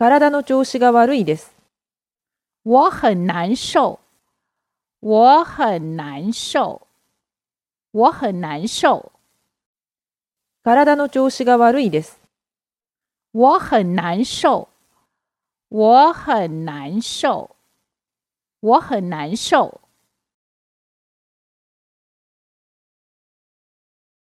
体の調子が悪いです。我很难受，我很难受，我很难受，体の調子が悪いです。我很难受，我很难受，我很难受。